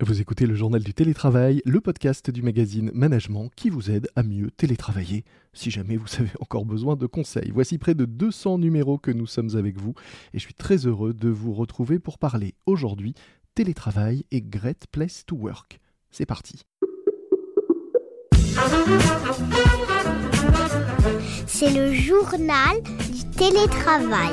Vous écoutez le journal du télétravail, le podcast du magazine Management qui vous aide à mieux télétravailler si jamais vous avez encore besoin de conseils. Voici près de 200 numéros que nous sommes avec vous et je suis très heureux de vous retrouver pour parler aujourd'hui télétravail et Great Place to Work. C'est parti. C'est le journal du télétravail.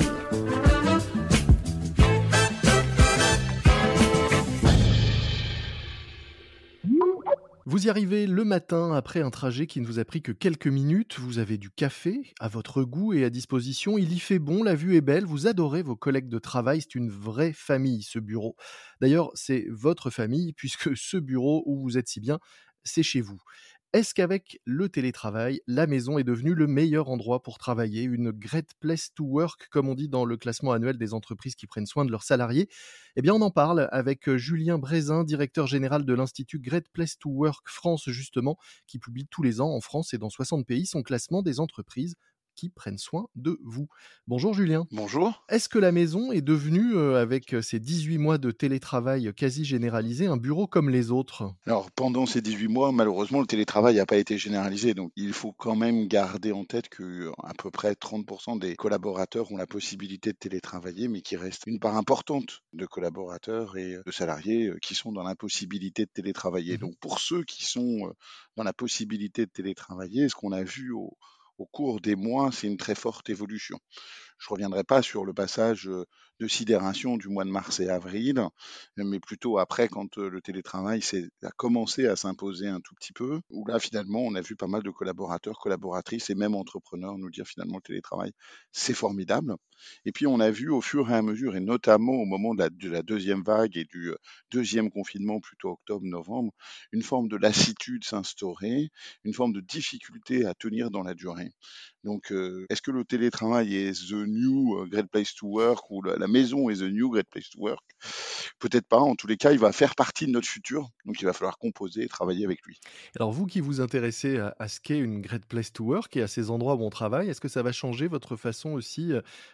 Vous y arrivez le matin après un trajet qui ne vous a pris que quelques minutes, vous avez du café à votre goût et à disposition, il y fait bon, la vue est belle, vous adorez vos collègues de travail, c'est une vraie famille ce bureau. D'ailleurs, c'est votre famille puisque ce bureau où vous êtes si bien, c'est chez vous. Est-ce qu'avec le télétravail, la maison est devenue le meilleur endroit pour travailler, une great place to work, comme on dit dans le classement annuel des entreprises qui prennent soin de leurs salariés? Eh bien, on en parle avec euh, Julien Brézin, directeur général de l'Institut Great Place to Work France, justement, qui publie tous les ans en France et dans 60 pays son classement des entreprises qui prennent soin de vous. Bonjour Julien. Bonjour. Est-ce que la maison est devenue, euh, avec ces 18 mois de télétravail quasi généralisé, un bureau comme les autres? Alors pendant ces 18 mois, malheureusement, le télétravail n'a pas été généralisé. Donc il faut quand même garder en tête que à peu près 30% des collaborateurs ont la possibilité de télétravailler, mais qu'il reste une part importante de collaborateurs et de salariés euh, qui sont dans l'impossibilité de télétravailler. Mmh Donc pour ceux qui sont euh, dans la possibilité de télétravailler, ce qu'on a vu au, au cours des mois, c'est une très forte évolution. Je ne reviendrai pas sur le passage de sidération du mois de mars et avril, mais plutôt après, quand le télétravail a commencé à s'imposer un tout petit peu, où là, finalement, on a vu pas mal de collaborateurs, collaboratrices et même entrepreneurs nous dire finalement le télétravail, c'est formidable. Et puis, on a vu au fur et à mesure, et notamment au moment de la, de la deuxième vague et du deuxième confinement, plutôt octobre-novembre, une forme de lassitude s'instaurer, une forme de difficulté à tenir dans la durée. Donc, euh, est-ce que le télétravail est the new euh, great place to work ou la, la maison est the new great place to work Peut-être pas. En tous les cas, il va faire partie de notre futur. Donc, il va falloir composer et travailler avec lui. Alors, vous qui vous intéressez à, à ce qu'est une great place to work et à ces endroits où on travaille, est-ce que ça va changer votre façon aussi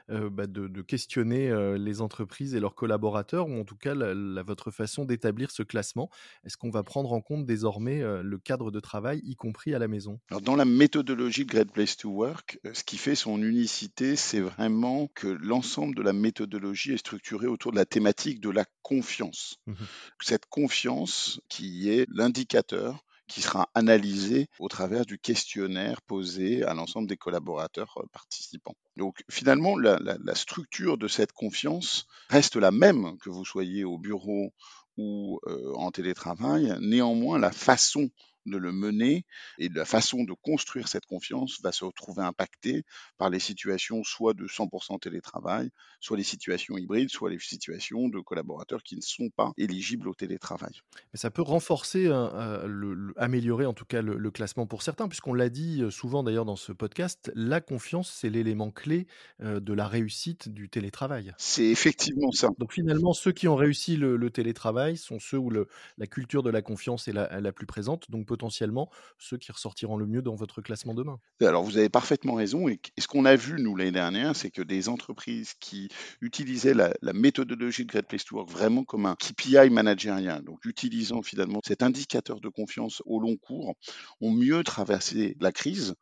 euh, bah, de, de, questionner euh, les entreprises et leurs collaborateurs, ou en tout cas la, la, votre façon d'établir ce classement? Est-ce qu'on va prendre en compte désormais euh, le cadre de travail, y compris à la maison? Alors, dans la méthodologie de Great Place to Work, ce qui fait son unicité, c'est vraiment que l'ensemble de la méthodologie est structuré autour de la thématique de la confiance. Mmh Cette confiance qui est l'indicateur qui sera analysé au travers du questionnaire posé à l'ensemble des collaborateurs participants. Donc finalement, la, la, la, structure de cette confiance reste la même que vous soyez au bureau ou euh, en télétravail. Néanmoins, la façon de le mener et la façon de construire cette confiance va se retrouver impactée par les situations soit de 100% télétravail, soit les situations hybrides, soit les situations de collaborateurs qui ne sont pas éligibles au télétravail. Mais ça peut renforcer, euh, le, le, améliorer en tout cas le, le classement pour certains, puisqu'on l'a dit souvent d'ailleurs dans ce podcast, la confiance c'est l'élément clé euh, de la réussite du télétravail. C'est effectivement ça. Donc finalement, ceux qui ont réussi le, télétravail sont ceux où la culture de la confiance est la, la plus présente. Donc potentiellement ceux qui ressortiront le mieux dans votre classement demain. Alors vous avez parfaitement raison. Et, ce qu'on a vu, nous, l'année dernière, c'est que des entreprises qui utilisaient la, la, méthodologie de Great Place to Work vraiment comme un KPI managérien, donc utilisant finalement cet indicateur de confiance au long cours, ont mieux traversé la crise,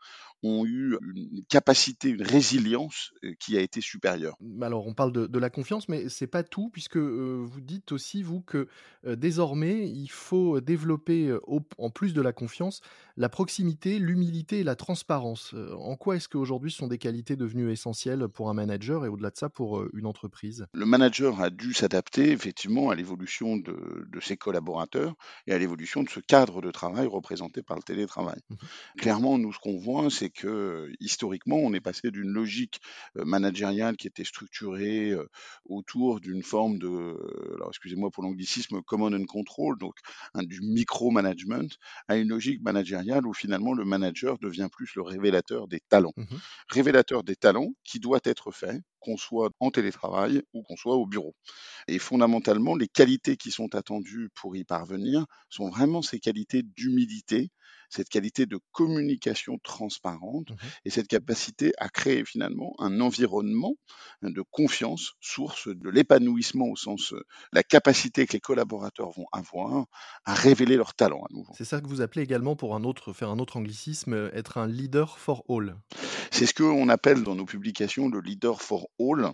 ont eu une capacité, une résilience qui a été supérieure. Alors on parle de, de la confiance, mais c'est pas tout, puisque euh, vous dites aussi, vous, que euh, désormais, il faut développer, euh, au, en plus de la confiance, la proximité, l'humilité et la transparence. en quoi est-ce qu'aujourd'hui ce sont des qualités devenues essentielles pour un manager et au-delà de ça pour une entreprise? Le manager a dû s'adapter effectivement à l'évolution de, de, ses collaborateurs et à l'évolution de ce cadre de travail représenté par le télétravail. Mmh. Clairement, nous, ce qu'on voit, c'est que historiquement, on est passé d'une logique managériale qui était structurée autour d'une forme de, alors excusez-moi pour l'anglicisme, command and control, donc hein, du micro-management, à une logique managériale où finalement le manager devient plus le révélateur des talents. Mmh révélateur des talents qui doit être fait qu'on soit en télétravail ou qu'on soit au bureau. Et fondamentalement, les qualités qui sont attendues pour y parvenir sont vraiment ces qualités d'humilité, cette qualité de communication transparente Mmh et cette capacité à créer finalement un environnement de confiance, source de l'épanouissement au sens euh, la capacité que les collaborateurs vont avoir à révéler leur talent à nouveau. C'est ça que vous appelez également, pour un autre faire un autre anglicisme, heu, être un leader for all. C'est ce qu'on appelle dans nos publications le leader for all,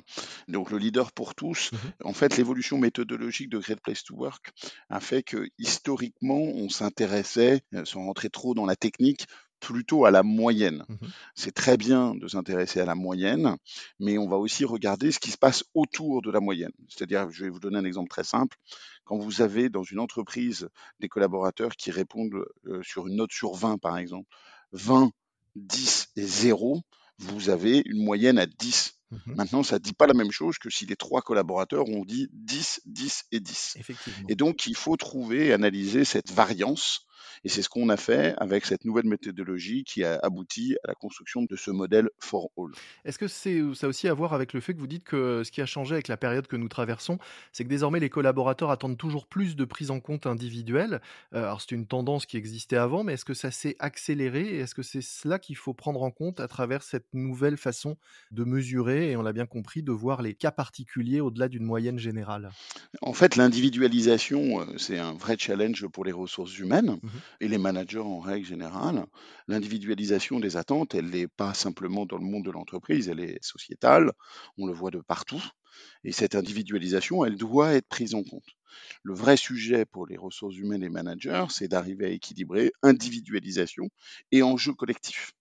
donc le leader pour tous. Mmh En fait, l'évolution méthodologique de Great Place to Work a fait que historiquement, on s'intéressait, euh, sans rentrer trop dans la technique, plutôt à la moyenne. Mmh C'est très bien de s'intéresser à la moyenne, mais on va aussi regarder ce qui se passe autour de la moyenne. C'est-à-dire, je vais vous donner un exemple très simple. Quand vous avez dans une entreprise des collaborateurs qui répondent euh, sur une note sur 20, par exemple, 20, 10 et 0, vous avez une moyenne à 10. Mmh Maintenant, ça ne dit pas la même chose que si les trois collaborateurs ont dit 10, 10 et 10. Effectivement. Et donc, il faut trouver et analyser cette variance. Et c'est ce qu'on a fait avec cette nouvelle méthodologie qui a abouti à la construction de ce modèle for all. Est-ce que c'est ça a aussi à voir avec le fait que vous dites que ce qui a changé avec la période que nous traversons, c'est que désormais les collaborateurs attendent toujours plus de prise en compte individuelle? Heu, alors c'est une tendance qui existait avant, mais est-ce que ça s'est accéléré est-ce que c'est cela qu'il faut prendre en compte à travers cette nouvelle façon de mesurer et on l'a bien compris, de voir les cas particuliers au-delà d'une moyenne générale? En fait, l'individualisation, euh, c'est un vrai challenge pour les ressources humaines Mmh et les managers en règle générale. L'individualisation des attentes, elle n'est pas simplement dans le monde de l'entreprise, elle est sociétale, on le voit de partout. Et cette individualisation, elle doit être prise en compte. Le vrai sujet pour les ressources humaines et managers, c'est d'arriver à équilibrer individualisation et enjeu collectif.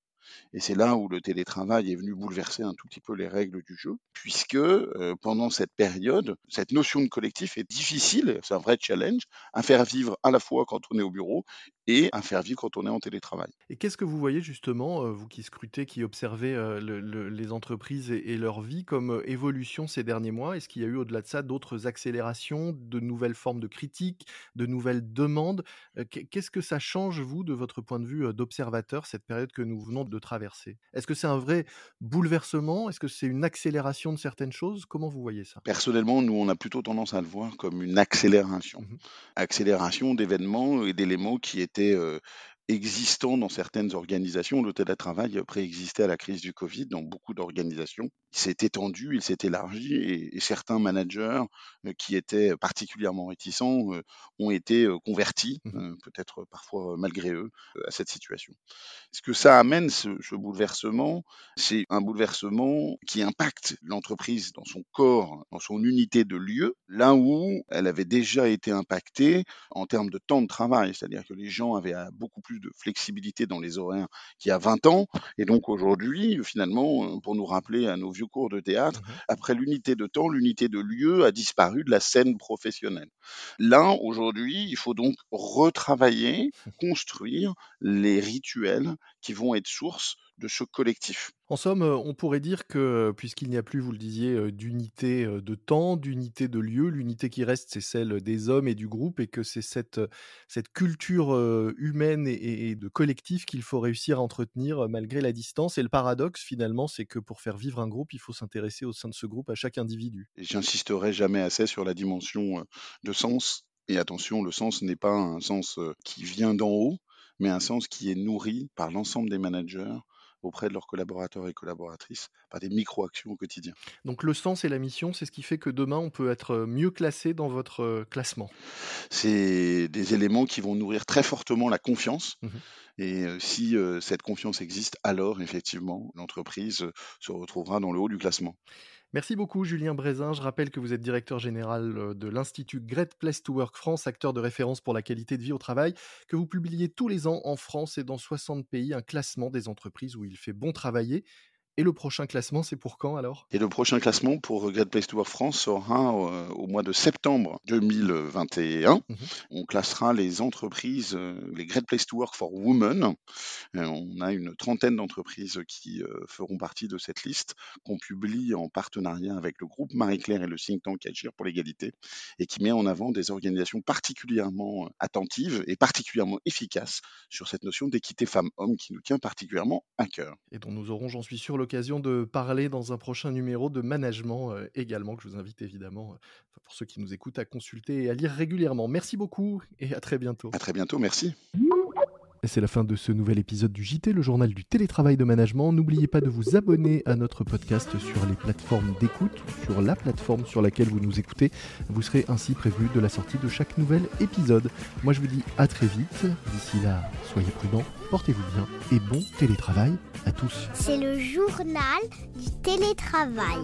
Et c'est là où le télétravail est venu bouleverser un tout petit peu les règles du jeu, puisque euh, pendant cette période, cette notion de collectif est difficile, c'est un vrai challenge, à faire vivre à la fois quand on est au bureau et à faire vivre quand on est en télétravail. Et qu'est-ce que vous voyez justement, heu, vous qui scrutez, qui observez, le le les entreprises et et leur vie comme, heu, évolution ces derniers mois? Est-ce qu'il y a eu au-delà de ça d'autres accélérations, de nouvelles formes de critiques, de nouvelles demandes? Qu'est-ce que ça change vous, de votre point de vue, d'observateur, cette période que nous venons de traverser? Est-ce que c'est un vrai bouleversement? Est-ce que c'est une accélération de certaines choses? Comment vous voyez ça? Personnellement, nous, on a plutôt tendance à le voir comme une accélération. Mmh Accélération d'événements et d'éléments qui étaient euh, existants dans certaines organisations. Le télétravail préexistait à la crise du Covid dans beaucoup d'organisations. Il s'est étendu, il s'est élargi et, et certains managers euh, qui étaient particulièrement réticents euh, ont été euh, convertis, Mmh euh, peut-être parfois malgré eux, euh, à cette situation. Ce que ça amène, ce, ce bouleversement, c'est un bouleversement qui impacte l'entreprise dans son corps, dans son unité de lieu, là où elle avait déjà été impactée en termes de temps de travail, c'est-à-dire que les gens avaient euh, beaucoup plus de flexibilité dans les horaires qu'il y a 20 ans, et donc aujourd'hui, finalement, euh, pour nous rappeler à nos vieux cours de théâtre, Mmh après l'unité de temps, l'unité de lieu a disparu de la scène professionnelle. Là, aujourd'hui, il faut donc retravailler, construire les rituels qui vont être source de ce collectif. En somme, heu, on pourrait dire que, puisqu'il n'y a plus, vous le disiez, heu, d'unité, de temps, d'unité de lieu, l'unité qui reste, c'est celle des hommes et du groupe et que c'est cette, culture, humaine et et de collectif qu'il faut réussir à entretenir, malgré la distance et le paradoxe finalement, c'est que pour faire vivre un groupe, il faut s'intéresser au sein de ce groupe à chaque individu. Et j'insisterai jamais assez sur la dimension euh, de sens. Et attention, le sens n'est pas un sens euh, qui vient d'en haut, mais un sens qui est nourri par l'ensemble des managers auprès de leurs collaborateurs et collaboratrices par des micro-actions au quotidien. Donc le sens et la mission, c'est ce qui fait que demain, on peut être, heu, mieux classé dans votre, heu, classement? C'est des éléments qui vont nourrir très fortement la confiance. Mmh Et euh, si euh, cette confiance existe, alors effectivement, l'entreprise euh, se retrouvera dans le haut du classement. Merci beaucoup Julien Brézin. Je rappelle que vous êtes directeur général euh, de l'Institut Great Place to Work France, acteur de référence pour la qualité de vie au travail, que vous publiez tous les ans en France et dans 60 pays un classement des entreprises où il fait bon travailler. Et le prochain classement, c'est pour quand alors? Et le prochain classement pour Great Place to Work France sera euh, au mois de septembre 2021. Mhm. On classera les entreprises, euh, les Great Place to Work for Women. Euh, on a une trentaine d'entreprises qui feront partie de cette liste qu'on publie en partenariat avec le groupe Marie-Claire et le think tank Agir pour l'égalité et qui met en avant des organisations particulièrement attentives et particulièrement efficaces sur cette notion d'équité femmes-hommes qui nous tient particulièrement à cœur. Et dont nous aurons, j'en suis sûr, l'occasion l'occasion de parler dans un prochain numéro de management également, que je vous invite évidemment, pour ceux qui nous écoutent, à consulter et à lire régulièrement. Merci beaucoup et à très bientôt. À très bientôt, merci. C'est la fin de ce nouvel épisode du JT, le journal du télétravail de management. N'oubliez pas de vous abonner à notre podcast sur les plateformes d'écoute ou sur la plateforme sur laquelle vous nous écoutez. Vous serez ainsi prévu de la sortie de chaque nouvel épisode. Moi je vous dis à très vite. D'ici là, soyez prudents, portez-vous bien et bon télétravail à tous. C'est le journal du télétravail.